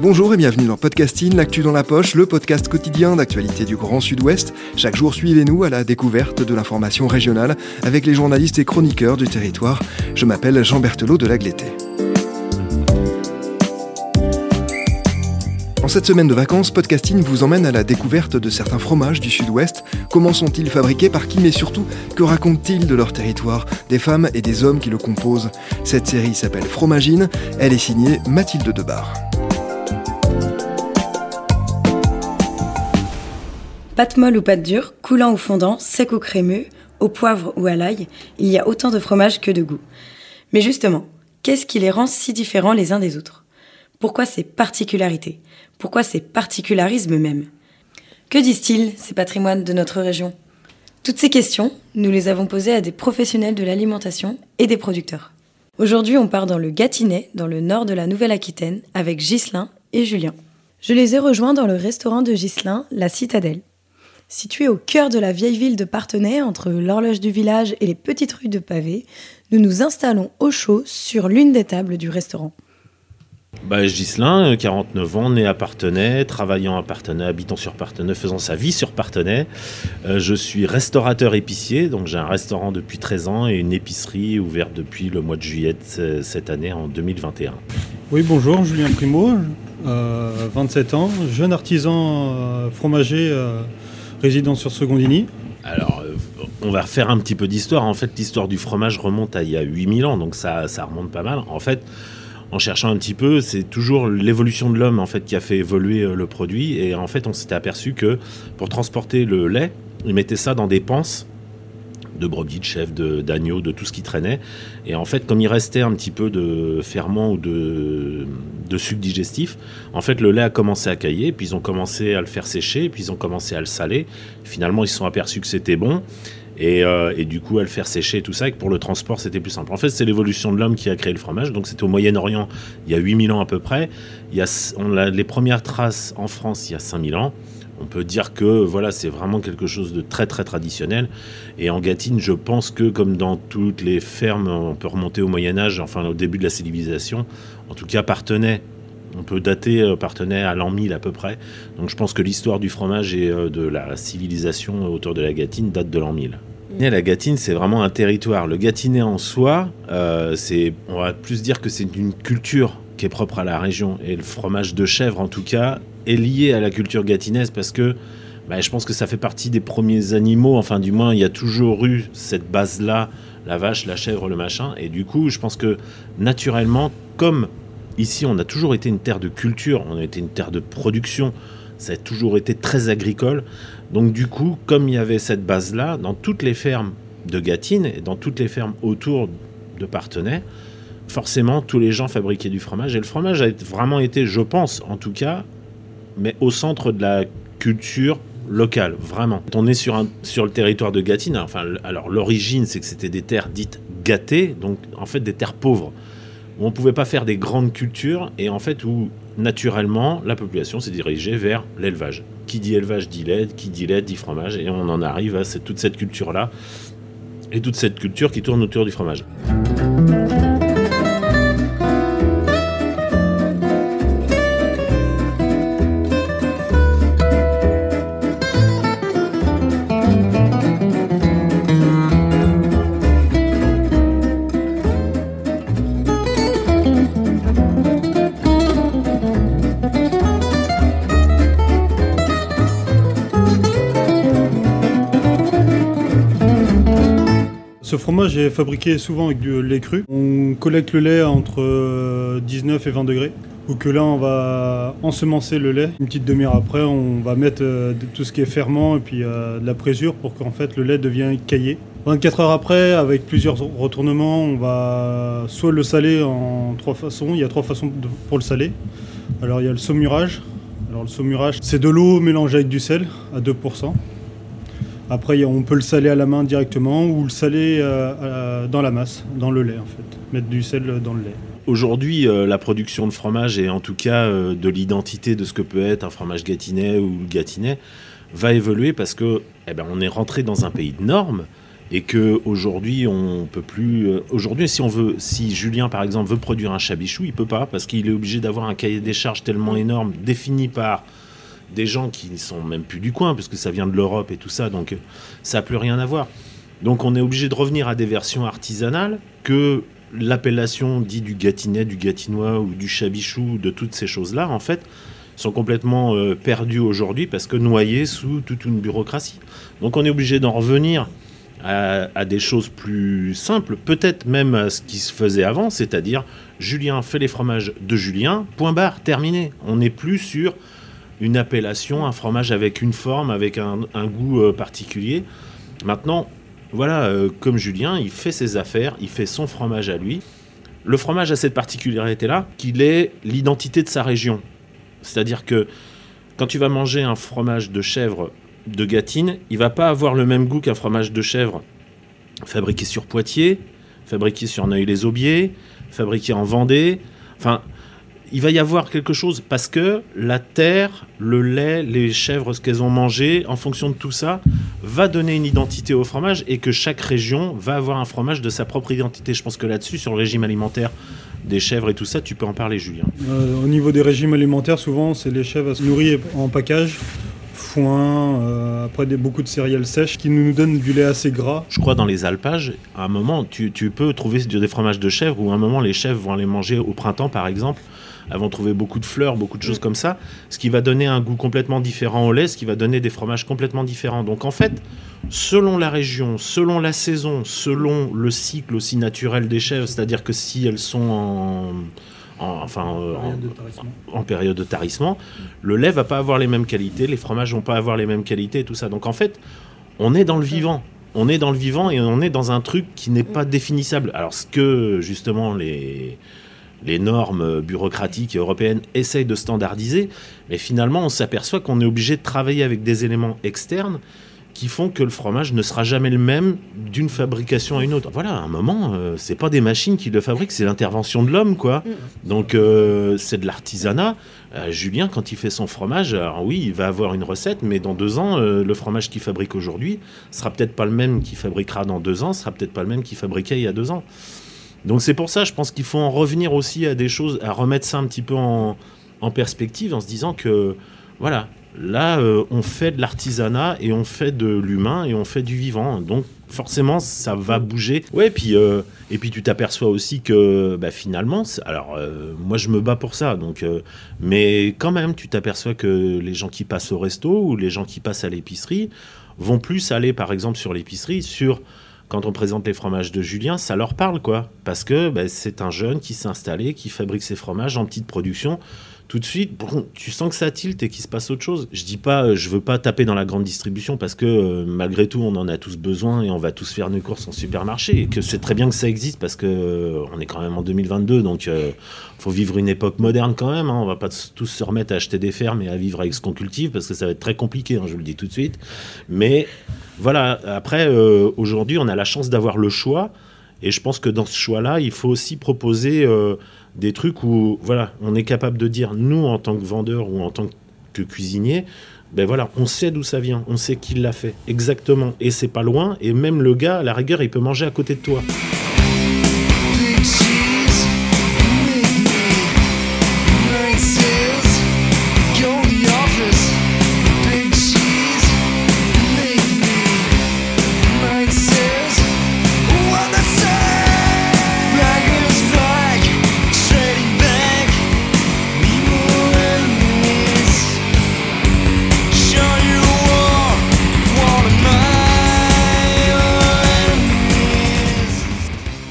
Bonjour et bienvenue dans Podcasting, l'actu dans la poche, le podcast quotidien d'actualité du Grand Sud-Ouest. Chaque jour, suivez-nous à la découverte de l'information régionale avec les journalistes et chroniqueurs du territoire. Je m'appelle Jean Berthelot de Lagleté. En cette semaine de vacances, Podcasting vous emmène à la découverte de certains fromages du Sud-Ouest. Comment sont-ils fabriqués, par qui, mais surtout, que racontent-ils de leur territoire, des femmes et des hommes qui le composent? Cette série s'appelle Fromagine, elle est signée Mathilde Debar. Pâte molle ou pâte dure, coulant ou fondant, sec ou crémeux, au poivre ou à l'ail, il y a autant de fromages que de goûts. Mais justement, qu'est-ce qui les rend si différents les uns des autres? Pourquoi ces particularités? Pourquoi ces particularismes même? Que disent-ils, ces patrimoines de notre région? Toutes ces questions, nous les avons posées à des professionnels de l'alimentation et des producteurs. Aujourd'hui, on part dans le Gâtinais, dans le nord de la Nouvelle-Aquitaine, avec Ghislain et Julien. Je les ai rejoints dans le restaurant de Ghislain, la Citadelle. Situé au cœur de la vieille ville de Partenay, entre l'horloge du village et les petites rues de pavés, nous nous installons au chaud sur l'une des tables du restaurant. Bah, Ghislain, 49 ans, né à Partenay, travaillant à Partenay, habitant sur Partenay, faisant sa vie sur Partenay. Euh, je suis restaurateur épicier, donc j'ai un restaurant depuis 13 ans et une épicerie ouverte depuis le mois de juillet de cette année en 2021. Oui, bonjour, Julien Primo, euh, 27 ans, jeune artisan euh, fromager résident sur Secondini. Alors, euh, on va refaire un petit peu d'histoire. En fait, l'histoire du fromage remonte à il y a 8000 ans, donc ça, remonte pas mal. En fait, en cherchant un petit peu, c'est toujours l'évolution de l'homme en fait qui a fait évoluer euh, le produit. Et en fait, on s'était aperçu que pour transporter le lait, ils mettaient ça dans des panses de brebis, de chèvres, d'agneaux, de, tout ce qui traînait. Et en fait, comme il restait un petit peu de ferment ou de, de sucre digestif, en fait, le lait a commencé à cailler, puis ils ont commencé à le faire sécher, puis ils ont commencé à le saler. Finalement, ils se sont aperçus que c'était bon. Et, euh, et du coup, à le faire sécher et tout ça, et que pour le transport, c'était plus simple. En fait, c'est l'évolution de l'homme qui a créé le fromage. Donc, c'était au Moyen-Orient, il y a 8000 ans à peu près. Il y on a les premières traces en France, il y a 5000 ans. On peut dire que voilà, c'est vraiment quelque chose de très très traditionnel. Et en Gâtine, je pense que comme dans toutes les fermes, on peut remonter au Moyen Âge, enfin au début de la civilisation, en tout cas Partenay, on peut dater euh, Partenay à l'an 1000 à peu près. Donc je pense que l'histoire du fromage et euh, de la civilisation autour de la Gâtine date de l'an 1000. Et La Gâtine, c'est vraiment un territoire. Le Gâtinais en soi, euh, c'est, on va plus dire que c'est une culture qui est propre à la région. Et le fromage de chèvre, en tout cas, est lié à la culture gâtinaise parce que bah, je pense que ça fait partie des premiers animaux. Enfin, du moins, il y a toujours eu cette base-là, la vache, la chèvre, le machin. Et du coup, je pense que naturellement, comme ici, on a toujours été une terre de culture, on a été une terre de production, ça a toujours été très agricole. Donc du coup, comme il y avait cette base-là, dans toutes les fermes de Gâtine et dans toutes les fermes autour de Partenay, forcément, tous les gens fabriquaient du fromage. Et le fromage a vraiment été, je pense, en tout cas, mais au centre de la culture locale, vraiment. On est sur, un, sur le territoire de Gâtine. Enfin, alors l'origine, c'est que c'était des terres dites gâtées, donc en fait des terres pauvres, où on ne pouvait pas faire des grandes cultures, et en fait où naturellement la population s'est dirigée vers l'élevage. Qui dit élevage dit lait, qui dit lait dit fromage, et on en arrive à cette- toute cette culture-là, et toute cette culture qui tourne autour du fromage. Ce fromage est fabriqué souvent avec du lait cru. On collecte le lait entre euh, 19 et 20 degrés. Ou que là, on va ensemencer le lait. Une petite demi-heure après, on va mettre euh, tout ce qui est ferment et puis euh, de la présure pour qu'en fait le lait devienne caillé. 24 heures après, avec plusieurs retournements, on va soit le saler en trois façons. Il y a trois façons pour le saler. Alors il y a le saumurage. Alors le saumurage, c'est de l'eau mélangée avec du sel à 2%. Après, on peut le saler à la main directement ou le saler euh, dans la masse, dans le lait en fait. Mettre du sel dans le lait. Aujourd'hui, euh, la production de fromage et en tout cas euh, de l'identité de ce que peut être un fromage gâtinais ou gâtinais va évoluer parce que eh ben, on est rentré dans un pays de normes et que aujourd'hui on peut plus. aujourd'hui, si on veut, si Julien par exemple veut produire un chabichou, il peut pas parce qu'il est obligé d'avoir un cahier des charges tellement énorme défini par des gens qui ne sont même plus du coin puisque ça vient de l'Europe et tout ça, donc euh, ça n'a plus rien à voir. Donc on est obligé de revenir à des versions artisanales que l'appellation dit du gâtinet, du gâtinois ou du chabichou, de toutes ces choses-là, en fait, sont complètement euh, perdues aujourd'hui parce que noyées sous toute une bureaucratie. Donc on est obligé d'en revenir à, à des choses plus simples, peut-être même à ce qui se faisait avant, c'est-à-dire Julien fait les fromages de Julien, point barre, terminé. On n'est plus sur une appellation, un fromage avec une forme, avec un, goût euh, particulier. Maintenant, voilà, euh, comme Julien, il fait ses affaires, il fait son fromage à lui. Le fromage a cette particularité-là, qu'il est l'identité de sa région. C'est-à-dire que quand tu vas manger un fromage de chèvre de Gâtine, il va pas avoir le même goût qu'un fromage de chèvre fabriqué sur Poitiers, fabriqué sur Neuilly-les-Aubiers, fabriqué en Vendée. Enfin, il va y avoir quelque chose parce que la terre, le lait, les chèvres, ce qu'elles ont mangé, en fonction de tout ça, va donner une identité au fromage et que chaque région va avoir un fromage de sa propre identité. Je pense que là-dessus, sur le régime alimentaire des chèvres et tout ça, tu peux en parler, Julien. Euh, au niveau des régimes alimentaires, souvent, c'est les chèvres nourris en package, foin, euh, après des, beaucoup de céréales sèches qui nous donnent du lait assez gras. Je crois dans les alpages, à un moment, tu, tu peux trouver des fromages de chèvre où à un moment les chèvres vont aller manger au printemps, par exemple. Elles vont trouver beaucoup de fleurs, beaucoup de choses comme ça, ce qui va donner un goût complètement différent au lait, ce qui va donner des fromages complètement différents. Donc en fait, selon la région, selon la saison, selon le cycle aussi naturel des chèvres, c'est-à-dire que si elles sont en, en- enfin, en, en période de tarissement, le lait va pas avoir les mêmes qualités, les fromages vont pas avoir les mêmes qualités et tout ça. Donc en fait, on est dans le vivant. On est dans le vivant et on est dans un truc qui n'est pas définissable. Alors ce que justement les les normes bureaucratiques et européennes essayent de standardiser, mais finalement on s'aperçoit qu'on est obligé de travailler avec des éléments externes qui font que le fromage ne sera jamais le même d'une fabrication à une autre. Voilà, à un moment, euh, c'est pas des machines qui le fabriquent, c'est l'intervention de l'homme, quoi. Donc euh, c'est de l'artisanat. Euh, Julien, quand il fait son fromage, alors oui, il va avoir une recette, mais dans deux ans, euh, le fromage qu'il fabrique aujourd'hui sera peut-être pas le même qu'il fabriquera dans deux ans, sera peut-être pas le même qu'il fabriquait il y a deux ans. Donc c'est pour ça, je pense qu'il faut en revenir aussi à des choses, à remettre ça un petit peu en, perspective, en se disant que, voilà, là, euh, on fait de l'artisanat et on fait de l'humain et on fait du vivant. Donc forcément, ça va bouger. Ouais, puis, euh, et puis tu t'aperçois aussi que bah, finalement, alors euh, moi je me bats pour ça, donc, mais quand même, tu t'aperçois que les gens qui passent au resto ou les gens qui passent à l'épicerie vont plus aller, par exemple, sur l'épicerie, sur quand on présente les fromages de Julien, ça leur parle, quoi. Parce que bah, c'est un jeune qui s'est installé, qui fabrique ses fromages en petite production. Tout de suite, bon, tu sens que ça tilte et qu'il se passe autre chose. Je dis pas, euh, je veux pas taper dans la grande distribution parce que euh, malgré tout, on en a tous besoin et on va tous faire nos courses en supermarché. Et que c'est très bien que ça existe parce que euh, on est quand même en 2022, donc faut vivre une époque moderne quand même. Hein. On va pas tous se remettre à acheter des fermes et à vivre avec ce qu'on cultive parce que ça va être très compliqué, hein, je le dis tout de suite. Mais voilà, après, aujourd'hui, on a la chance d'avoir le choix. Et je pense que dans ce choix-là, il faut aussi proposer euh, des trucs où, voilà, on est capable de dire, nous, en tant que vendeur ou en tant que cuisinier, ben voilà, on sait d'où ça vient, on sait qui l'a fait, exactement. Et c'est pas loin, et même le gars, à la rigueur, il peut manger à côté de toi.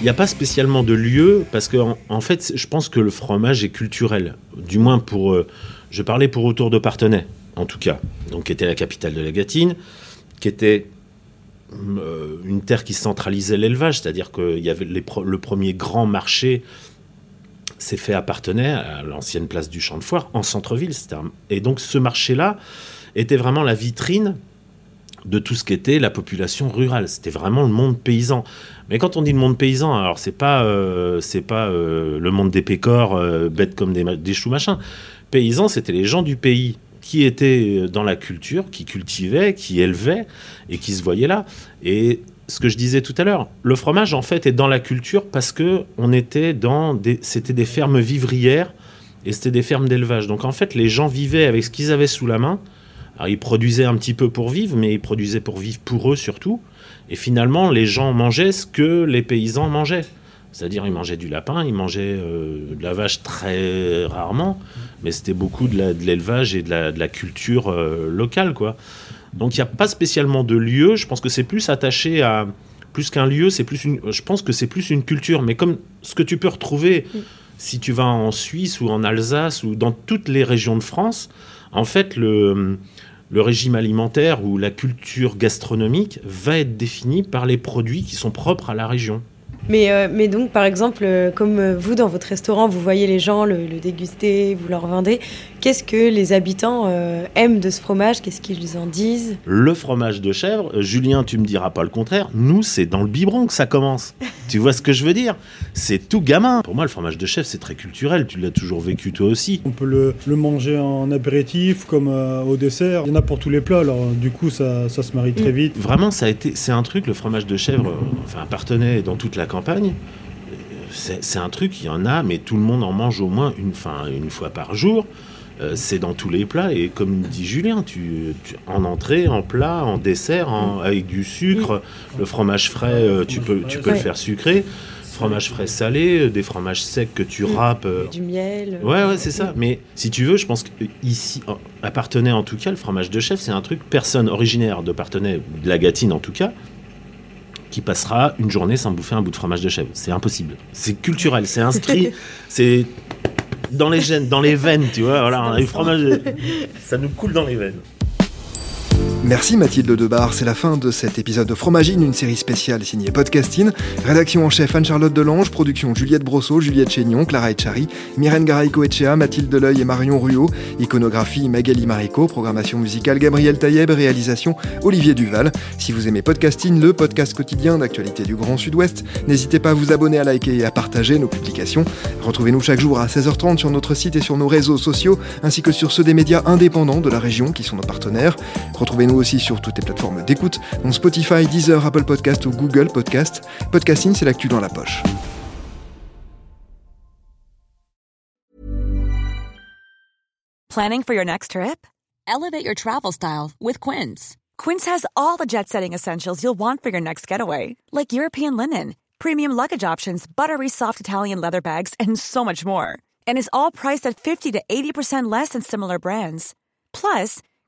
N'y a pas spécialement de lieu, parce que en, fait, je pense que le fromage est culturel. Du moins pour. euh, je parlais pour autour de Partenay, en tout cas. Donc, qui était la capitale de la Gâtine, qui était euh, une terre qui centralisait l'élevage, c'est-à-dire que y avait le premier grand marché s'est fait appartenait à l'ancienne place du Champ de Foire en centre-ville. Et donc ce marché-là était vraiment la vitrine de tout ce qu'était la population rurale. C'était vraiment le monde paysan. Mais quand on dit le monde paysan, alors c'est pas euh, pas euh, le monde des pécores euh, bêtes comme des, choux machin. Paysans, c'était les gens du pays qui étaient dans la culture, qui cultivaient, qui élevaient et qui se voyaient là. Et ce que je disais tout à l'heure, le fromage en fait est dans la culture parce que on était dans des c'était des fermes vivrières et c'était des fermes d'élevage. Donc en fait, les gens vivaient avec ce qu'ils avaient sous la main. Alors, ils produisaient un petit peu pour vivre, mais ils produisaient pour vivre pour eux surtout. Et finalement, les gens mangeaient ce que les paysans mangeaient. C'est-à-dire, ils mangeaient du lapin, ils mangeaient euh, de la vache très rarement, mais c'était beaucoup de l'élevage et de la, de la culture euh, locale, quoi. Donc, il n'y a pas spécialement de lieu. Je pense que c'est plus attaché à plus qu'un lieu. C'est plus une. Je pense que c'est plus une culture. Mais comme ce que tu peux retrouver si tu vas en Suisse ou en Alsace ou dans toutes les régions de France, en fait, le, régime alimentaire ou la culture gastronomique va être défini par les produits qui sont propres à la région. Mais, euh, donc, par exemple, euh, comme euh, vous, dans votre restaurant, vous voyez les gens le déguster, vous leur vendez, qu'est-ce que les habitants euh, aiment de ce fromage? Qu'est-ce qu'ils en disent? Le fromage de chèvre, euh, Julien, tu me diras pas le contraire, nous, c'est dans le biberon que ça commence. tu vois ce que je veux dire? C'est tout gamin. Pour moi, le fromage de chèvre, c'est très culturel. Tu l'as toujours vécu toi aussi. On peut le, le manger en apéritif comme euh, au dessert. Il y en a pour tous les plats, alors du coup ça, ça se marie très vite. Vraiment, ça a été, c'est un truc, le fromage de chèvre, euh, enfin, appartenait dans toute la campagne. C'est un truc, il y en a, mais tout le monde en mange au moins une fois par jour. Euh, c'est dans tous les plats et comme dit Julien, tu, tu- en entrée, en plat, en dessert, en- avec du sucre, le fromage frais, euh, tu peux, tu peux le faire sucré, fromage frais salé, euh, des fromages secs que tu râpes. euh, Du miel Ouais, ouais, c'est ça. Mais si tu veux, je pense que ici, en- à Partenay en tout cas, le fromage de chef, c'est un truc, personne originaire de Partenay, ou de la Gâtine en tout cas, qui passera une journée sans bouffer un bout de fromage de chèvre. C'est impossible. C'est culturel, c'est inscrit, c'est dans les gènes, dans les veines, tu vois. Voilà, on a du fromage, ça nous coule dans les veines. Merci Mathilde Debar, c'est la fin de cet épisode de Fromagine, une série spéciale signée Podcasting. Rédaction en chef Anne-Charlotte Delange, production Juliette Brosseau, Juliette Chénion, Clara Etchari, Myrène Garaïco Echea, Mathilde Deleuil et Marion Ruot, iconographie Magali Marico, programmation musicale Gabriel Taïeb, réalisation Olivier Duval. Si vous aimez Podcasting, le podcast quotidien d'actualité du Grand Sud-Ouest, n'hésitez pas à vous abonner, à liker et à partager nos publications. Retrouvez-nous chaque jour à 16h30 sur notre site et sur nos réseaux sociaux, ainsi que sur ceux des médias indépendants de la région qui sont nos partenaires. Retrouvez-nous aussi sur toutes les plateformes d'écoute, dont Spotify, Deezer, Apple Podcast ou Google Podcast. Podcasting, c'est l'actu dans la poche. Planning for your next trip? Elevate your travel style with Quince. Quince has all the jet setting essentials you'll want for your next getaway, like European linen, premium luggage options, buttery soft Italian leather bags, and so much more. And is all priced at 50 to 80% less than similar brands. Plus,